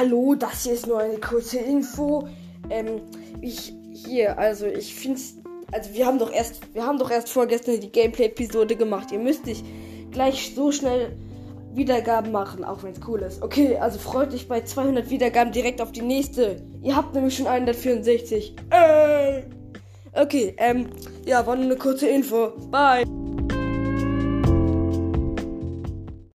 hallo, das hier ist nur eine kurze Info. Ähm, ich hier, also ich finde also wir haben doch erst, wir haben doch erst vorgestern die Gameplay-Episode gemacht. Ihr müsst nicht gleich so schnell Wiedergaben machen, auch wenn es cool ist. Okay, also freut euch bei 200 Wiedergaben direkt auf die nächste. Ihr habt nämlich schon 164. Äh. Okay, ähm, ja, war nur eine kurze Info. Bye.